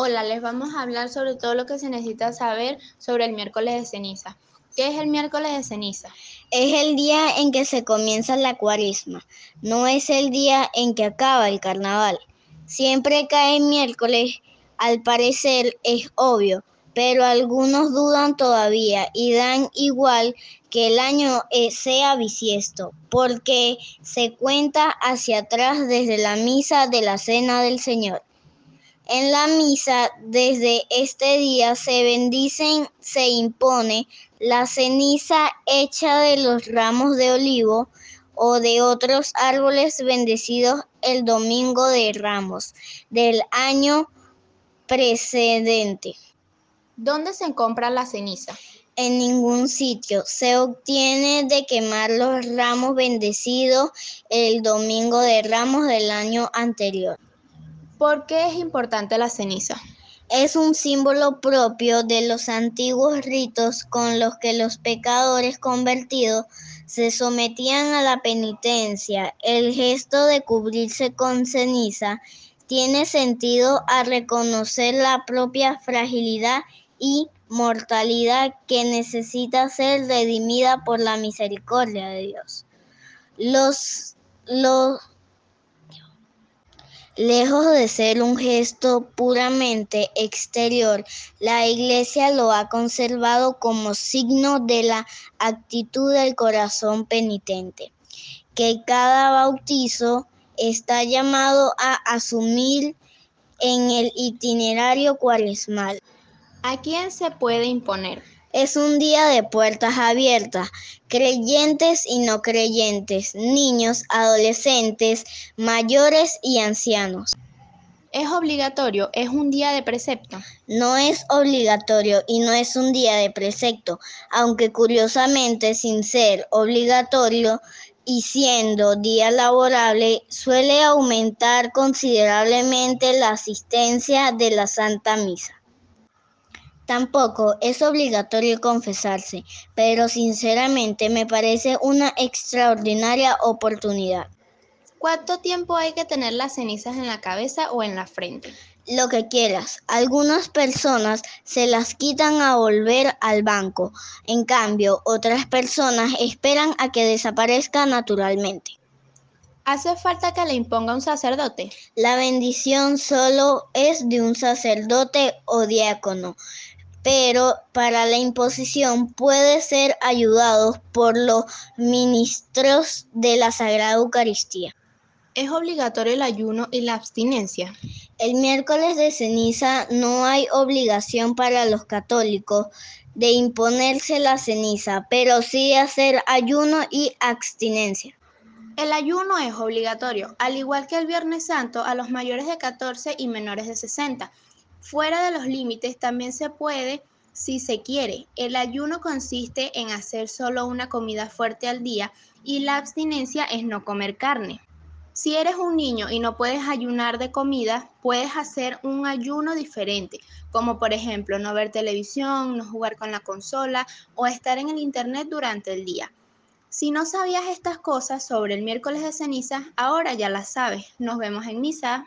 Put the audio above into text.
Hola, les vamos a hablar sobre todo lo que se necesita saber sobre el miércoles de ceniza. ¿Qué es el miércoles de ceniza? Es el día en que se comienza la cuaresma, no es el día en que acaba el carnaval. Siempre cae miércoles, al parecer es obvio, pero algunos dudan todavía y dan igual que el año eh, sea bisiesto, porque se cuenta hacia atrás desde la misa de la Cena del Señor. En la misa desde este día se bendicen, se impone la ceniza hecha de los ramos de olivo o de otros árboles bendecidos el domingo de ramos del año precedente. ¿Dónde se compra la ceniza? En ningún sitio. Se obtiene de quemar los ramos bendecidos el domingo de ramos del año anterior. ¿Por qué es importante la ceniza? Es un símbolo propio de los antiguos ritos con los que los pecadores convertidos se sometían a la penitencia. El gesto de cubrirse con ceniza tiene sentido a reconocer la propia fragilidad y mortalidad que necesita ser redimida por la misericordia de Dios. Los, los Lejos de ser un gesto puramente exterior, la Iglesia lo ha conservado como signo de la actitud del corazón penitente, que cada bautizo está llamado a asumir en el itinerario cuaresmal. ¿A quién se puede imponer? Es un día de puertas abiertas, creyentes y no creyentes, niños, adolescentes, mayores y ancianos. ¿Es obligatorio? ¿Es un día de precepto? No es obligatorio y no es un día de precepto, aunque curiosamente sin ser obligatorio y siendo día laborable, suele aumentar considerablemente la asistencia de la Santa Misa. Tampoco es obligatorio confesarse, pero sinceramente me parece una extraordinaria oportunidad. ¿Cuánto tiempo hay que tener las cenizas en la cabeza o en la frente? Lo que quieras. Algunas personas se las quitan a volver al banco. En cambio, otras personas esperan a que desaparezca naturalmente. ¿Hace falta que le imponga un sacerdote? La bendición solo es de un sacerdote o diácono pero para la imposición puede ser ayudado por los ministros de la Sagrada Eucaristía. ¿Es obligatorio el ayuno y la abstinencia? El miércoles de ceniza no hay obligación para los católicos de imponerse la ceniza, pero sí hacer ayuno y abstinencia. El ayuno es obligatorio, al igual que el Viernes Santo, a los mayores de 14 y menores de 60 Fuera de los límites también se puede si se quiere. El ayuno consiste en hacer solo una comida fuerte al día y la abstinencia es no comer carne. Si eres un niño y no puedes ayunar de comida, puedes hacer un ayuno diferente, como por ejemplo no ver televisión, no jugar con la consola o estar en el internet durante el día. Si no sabías estas cosas sobre el miércoles de ceniza, ahora ya las sabes. Nos vemos en misa.